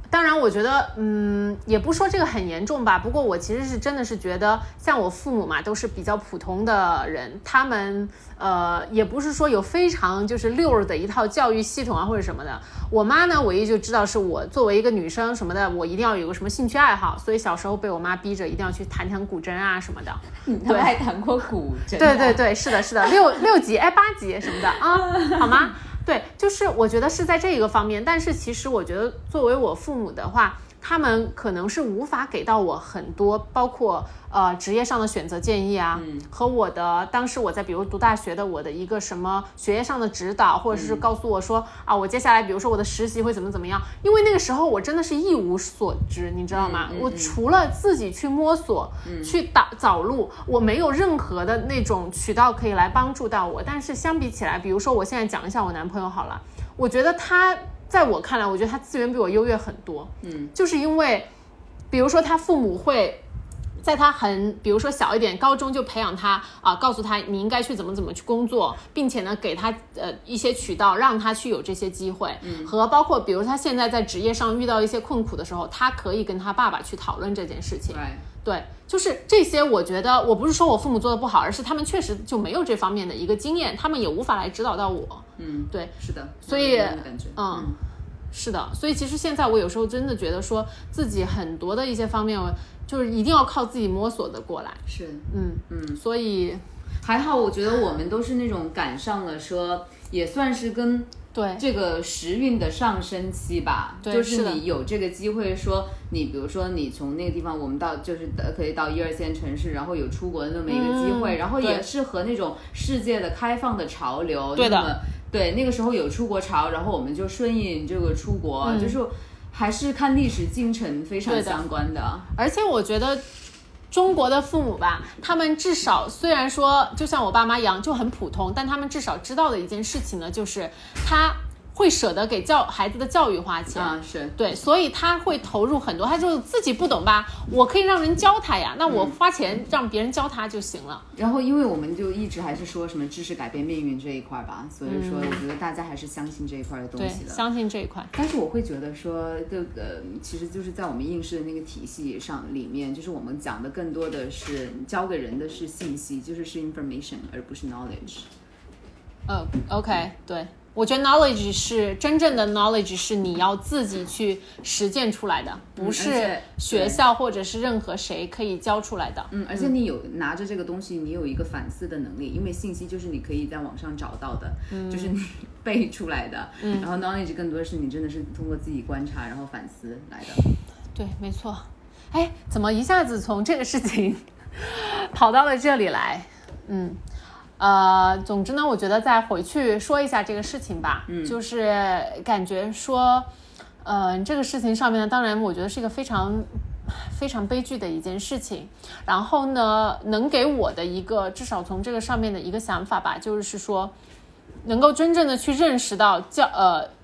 当然，我觉得，嗯，也不说这个很严重吧。不过我其实是真的是觉得，像我父母嘛，都是比较普通的人，他们，呃，也不是说有非常就是溜儿的一套教育系统啊或者什么的。我妈呢，唯一就知道是我作为一个女生什么的，我一定要有个什么兴趣爱好，所以小时候被我妈逼着一定要去弹弹古筝啊什么的。对，还弹过古筝。对对对，是的，是的，六六级哎八级什么的啊，好吗？对，就是我觉得是在这一个方面，但是其实我觉得作为我父母的话，他们可能是无法给到我很多，包括。呃，职业上的选择建议啊，和我的当时我在比如读大学的我的一个什么学业上的指导，或者是告诉我说啊，我接下来比如说我的实习会怎么怎么样，因为那个时候我真的是一无所知，你知道吗？我除了自己去摸索，去打找路，我没有任何的那种渠道可以来帮助到我。但是相比起来，比如说我现在讲一下我男朋友好了，我觉得他在我看来，我觉得他资源比我优越很多。嗯，就是因为，比如说他父母会。在他很，比如说小一点，高中就培养他啊，告诉他你应该去怎么怎么去工作，并且呢，给他呃一些渠道，让他去有这些机会，嗯和包括比如他现在在职业上遇到一些困苦的时候，他可以跟他爸爸去讨论这件事情。对，对，就是这些。我觉得我不是说我父母做的不好，而是他们确实就没有这方面的一个经验，他们也无法来指导到我。嗯，对，是的。所以，嗯，是的。所以其实现在我有时候真的觉得说自己很多的一些方面。就是一定要靠自己摸索的过来，是，嗯嗯，所以还好，我觉得我们都是那种赶上了，说也算是跟对。这个时运的上升期吧，就是你有这个机会，说你比如说你从那个地方，我们到就是可以到一二线城市，然后有出国的那么一个机会，然后也是和那种世界的开放的潮流，对的，对，那个时候有出国潮，然后我们就顺应这个出国，就是。还是看历史进程非常相关的，而且我觉得中国的父母吧，他们至少虽然说就像我爸妈一样就很普通，但他们至少知道的一件事情呢，就是他。会舍得给教孩子的教育花钱啊，是对，所以他会投入很多。他就自己不懂吧，我可以让人教他呀，那我花钱让别人教他就行了。然后，因为我们就一直还是说什么知识改变命运这一块吧，所以说我觉得大家还是相信这一块的东西的，相信这一块。但是我会觉得说，这个其实就是在我们应试的那个体系上里面，就是我们讲的更多的是教给人的是信息，就是是 information 而不是 knowledge。嗯，OK，对。我觉得 knowledge 是真正的 knowledge，是你要自己去实践出来的，不是学校或者是任何谁可以教出来的。嗯，而且你有拿着这个东西，你有一个反思的能力，因为信息就是你可以在网上找到的，就是你背出来的。嗯，然后 knowledge 更多是你真的是通过自己观察然后反思来的。对，没错。哎，怎么一下子从这个事情 跑到了这里来？嗯。呃，总之呢，我觉得再回去说一下这个事情吧。嗯，就是感觉说，呃，这个事情上面呢，当然我觉得是一个非常非常悲剧的一件事情。然后呢，能给我的一个至少从这个上面的一个想法吧，就是说，能够真正的去认识到教呃。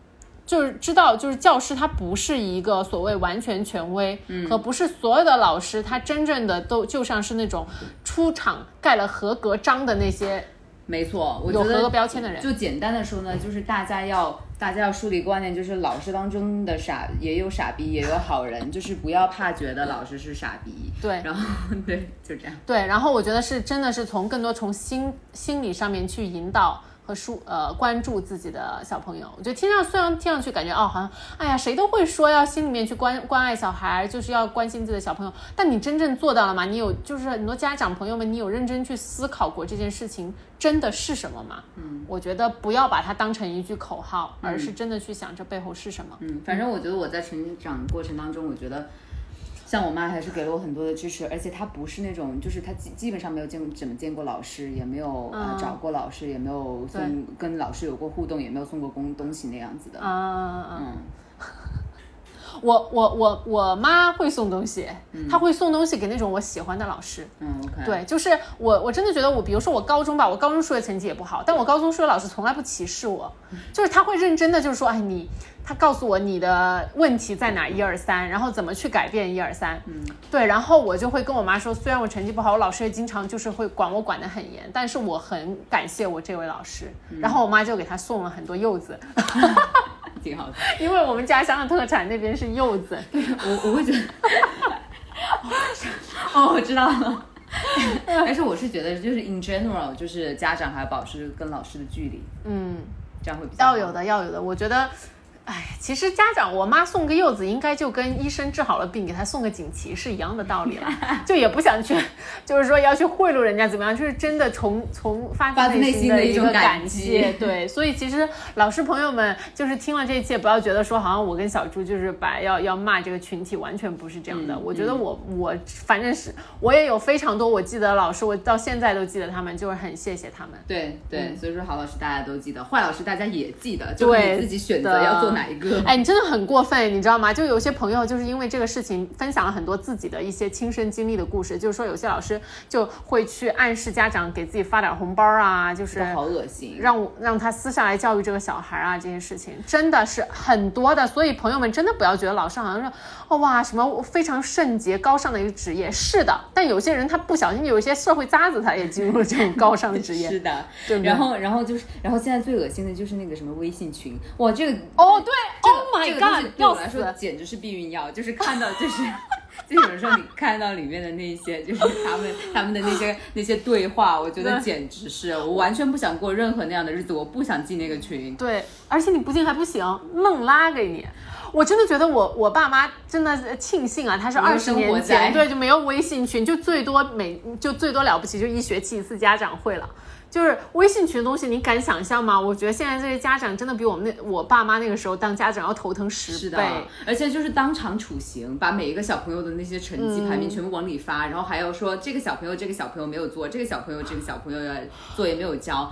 就是知道，就是教师他不是一个所谓完全权威，和不是所有的老师他真正的都就像是那种出场盖了合格章的那些，没错，我有合格标签的人。就简单的说呢，就是大家要大家要树立观念，就是老师当中的傻也有傻逼，也有好人，就是不要怕觉得老师是傻逼。对，然后 对，就这样。对，然后我觉得是真的是从更多从心心理上面去引导。和书呃关注自己的小朋友，我觉得听上虽然听上去感觉哦好像哎呀谁都会说要心里面去关关爱小孩，就是要关心自己的小朋友，但你真正做到了吗？你有就是很多家长朋友们，你有认真去思考过这件事情真的是什么吗？嗯，我觉得不要把它当成一句口号，而是真的去想这背后是什么。嗯，反正我觉得我在成长过程当中，我觉得。像我妈还是给了我很多的支持，而且她不是那种，就是她基基本上没有见怎么见过老师，也没有呃找过老师，也没有送跟老师有过互动，也没有送过东东西那样子的。嗯 嗯。我我我我妈会送东西，她会送东西给那种我喜欢的老师。嗯。对，就是我我真的觉得我，比如说我高中吧，我高中数学成绩也不好，但我高中数学老师从来不歧视我，就是他会认真的就是说，哎你，他告诉我你的问题在哪一二三，然后怎么去改变一二三。嗯，对，然后我就会跟我妈说，虽然我成绩不好，我老师也经常就是会管我管得很严，但是我很感谢我这位老师。然后我妈就给他送了很多柚子。挺好的。因为我们家乡的特产那边是柚子，我我会觉得，哦，我知道了。但是我是觉得，就是 in general，就是家长还要保持跟老师的距离，嗯，这样会比较要有的，要有的。我觉得。哎，其实家长，我妈送个柚子，应该就跟医生治好了病，给他送个锦旗是一样的道理了。就也不想去，就是说要去贿赂人家怎么样，就是真的从从发自内心的一个感谢。对，所以其实老师朋友们，就是听了这一切，不要觉得说好像我跟小朱就是把要要骂这个群体，完全不是这样的。我觉得我我反正是我也有非常多我记得老师，我到现在都记得他们，就是很谢谢他们。对对，所以说好老师大家都记得，坏老师大家也记得，就你自己选择要做。哪一个？哎，你真的很过分，你知道吗？就有些朋友就是因为这个事情分享了很多自己的一些亲身经历的故事，就是说有些老师就会去暗示家长给自己发点红包啊，就是好恶心，让让他私下来教育这个小孩啊，这些事情真的是很多的。所以朋友们真的不要觉得老师好像说哦哇什么非常圣洁高尚的一个职业，是的。但有些人他不小心有一些社会渣子，他也进入了这种高尚的职业。是的，对然后然后就是然后现在最恶心的就是那个什么微信群，哇这个哦对。Oh my god！对我来说简直是避孕药，就是看到就是，就有时候你看到里面的那些，就是他们他们的那些那些对话，我觉得简直是我完全不想过任何那样的日子，我不想进那个群。对，而且你不进还不行，愣拉给你。我真的觉得我我爸妈真的庆幸啊，他是二十年前对就没有微信群，就最多每就最多了不起就一学期一次家长会了。就是微信群的东西，你敢想象吗？我觉得现在这些家长真的比我们那我爸妈那个时候当家长要头疼十倍，而且就是当场处刑，把每一个小朋友的那些成绩排名全部往里发，然后还要说这个小朋友这个小朋友没有做，这个小朋友这个小朋友要作业没有交，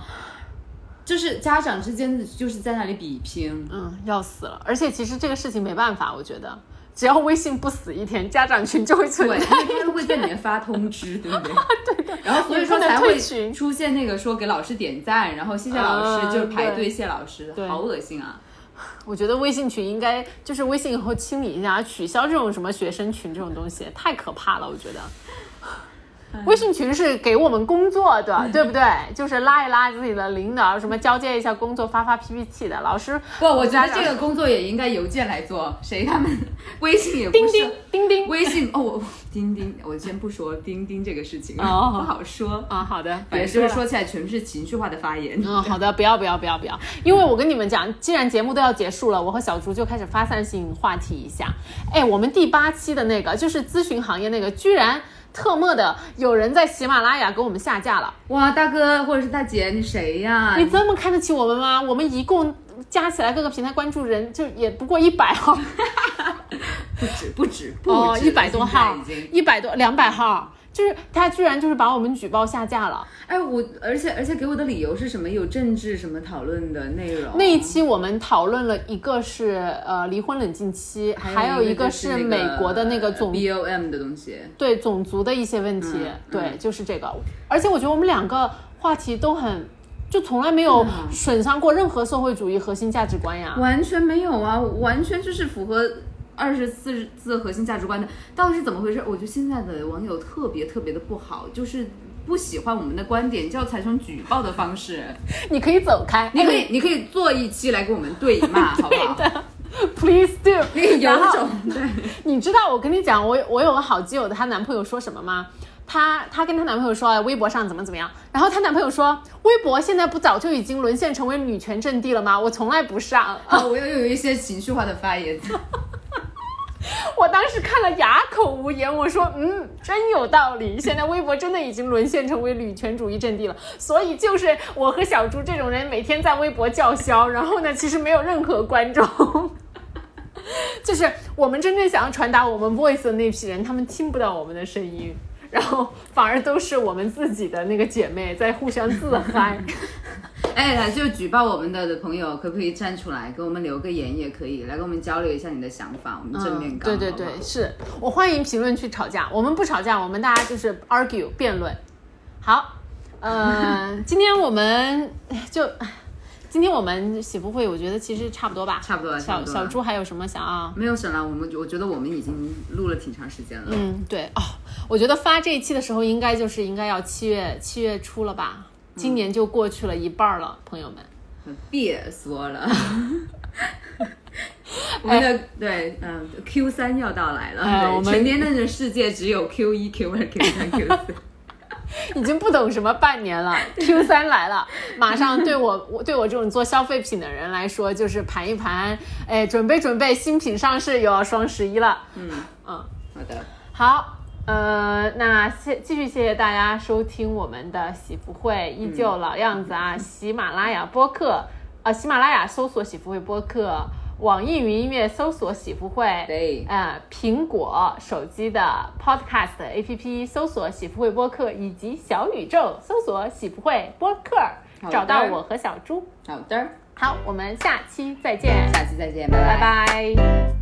就是家长之间的就是在那里比拼，嗯，要死了。而且其实这个事情没办法，我觉得。只要微信不死一天，家长群就会存在，每天会在里面发通知，对不对？对的。然后所以说才会出现那个说给老师点赞，然后谢谢老师，就是排队谢老师，好恶心啊！我觉得微信群应该就是微信以后清理一下，取消这种什么学生群这种东西，太可怕了，我觉得。微信群是给我们工作的，对不对？就是拉一拉自己的领导，什么交接一下工作，发发 PPT 的。老师不，我觉得这个工作也应该邮件来做。谁他们微信也不是。钉钉钉钉，微信哦，钉钉，我先不说钉钉这个事情，哦不好说啊。好的，反正就是说起来全是情绪化的发言。嗯，好的，不要不要不要不要，因为我跟你们讲，既然节目都要结束了，我和小朱就开始发散性话题一下。哎，我们第八期的那个就是咨询行业那个，居然。特么的，有人在喜马拉雅给我们下架了！哇，大哥或者是大姐，你谁呀？你这么看得起我们吗？我们一共加起来各个平台关注人就也不过一百号，不止不止不止，一百多号，一百多两百号。就是他居然就是把我们举报下架了，哎，我而且而且给我的理由是什么？有政治什么讨论的内容？那一期我们讨论了一个是呃离婚冷静期，还有一个是美国的那个种 B O M 的东西，对种族的一些问题，对，就是这个。而且我觉得我们两个话题都很，就从来没有损伤过任何社会主义核心价值观呀，完全没有啊，完全就是符合。二十四字核心价值观的到底是怎么回事？我觉得现在的网友特别特别的不好，就是不喜欢我们的观点，就要采用举报的方式。你可以走开，你可以你可以做一期来跟我们对骂，好不好？Please do。有种对，你知道我跟你讲，我我有个好基友的，她男朋友说什么吗？她她跟她男朋友说微博上怎么怎么样，然后她男朋友说微博现在不早就已经沦陷成为女权阵地了吗？我从来不上啊，我又有一些情绪化的发言。我当时看了哑口无言，我说，嗯，真有道理。现在微博真的已经沦陷成为女权主义阵地了，所以就是我和小猪这种人每天在微博叫嚣，然后呢，其实没有任何观众，就是我们真正想要传达我们 voice 的那批人，他们听不到我们的声音，然后反而都是我们自己的那个姐妹在互相自嗨。哎，来就举报我们的的朋友，可不可以站出来给我们留个言也可以，来跟我们交流一下你的想法，我们正面刚。对对对，是我欢迎评论区吵架，我们不吵架，我们大家就是 argue 辩论。好，嗯，今天我们就今天我们喜福会，我觉得其实差不多吧，差不多。小小猪还有什么想要？没有什么，我们我觉得我们已经录了挺长时间了。嗯，对哦，我觉得发这一期的时候，应该就是应该要七月七月初了吧。今年就过去了一半了，朋友们，别说了。我们的对，嗯，Q 三要到来了。我们成年人的世界只有 Q 一、Q 二、Q 三、Q 四。已经不懂什么半年了，Q 三来了，马上对我我对我这种做消费品的人来说，就是盘一盘，哎，准备准备，新品上市又要双十一了。嗯嗯，好的，好，呃，那谢继续谢谢大家收听我们的喜福会，依旧老样子啊，喜马拉雅播客，呃，喜马拉雅搜索喜福会播客。网易云音乐搜索喜福会，对，呃，苹果手机的 Podcast APP 搜索喜福会播客，以及小宇宙搜索喜福会播客，找到我和小猪。好的，好，我们下期再见，下期再见，拜拜。